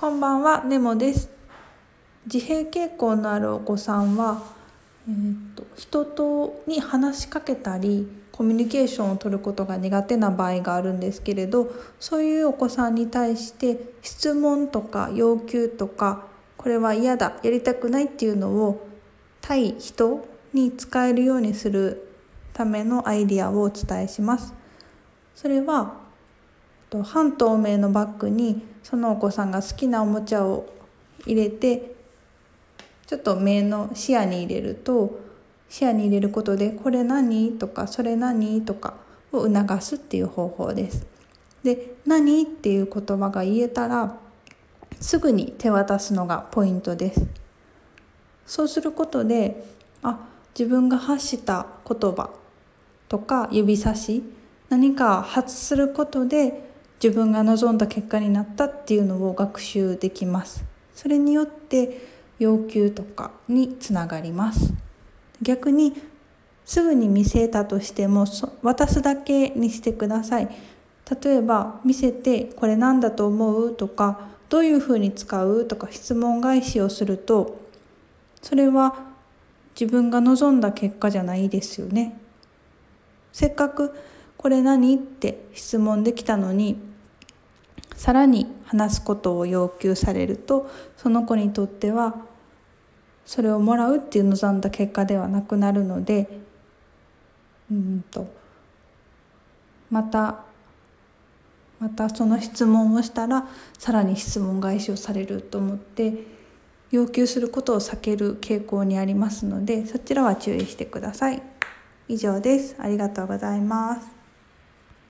こんばんは、ネモです。自閉傾向のあるお子さんは、えー、と人とに話しかけたりコミュニケーションを取ることが苦手な場合があるんですけれどそういうお子さんに対して質問とか要求とかこれは嫌だやりたくないっていうのを対人に使えるようにするためのアイディアをお伝えします。それはと半透明のバッグにそのお子さんが好きなおもちゃを入れてちょっと目の視野に入れると視野に入れることで「これ何?」とか「それ何?」とかを促すっていう方法です。で「何?」っていう言葉が言えたらすぐに手渡すのがポイントです。そうすることであ自分が発した言葉とか指差し何か発することで自分が望んだ結果になったっていうのを学習できます。それによって要求とかにつながります。逆にすぐに見せたとしても渡すだけにしてください。例えば見せてこれ何だと思うとかどういうふうに使うとか質問返しをするとそれは自分が望んだ結果じゃないですよね。せっかくこれ何って質問できたのにさらに話すことを要求されるとその子にとってはそれをもらうっていう望んだ結果ではなくなるのでうんとまたまたその質問をしたらさらに質問返しをされると思って要求することを避ける傾向にありますのでそちらは注意してください。以上です。ありがとうございます。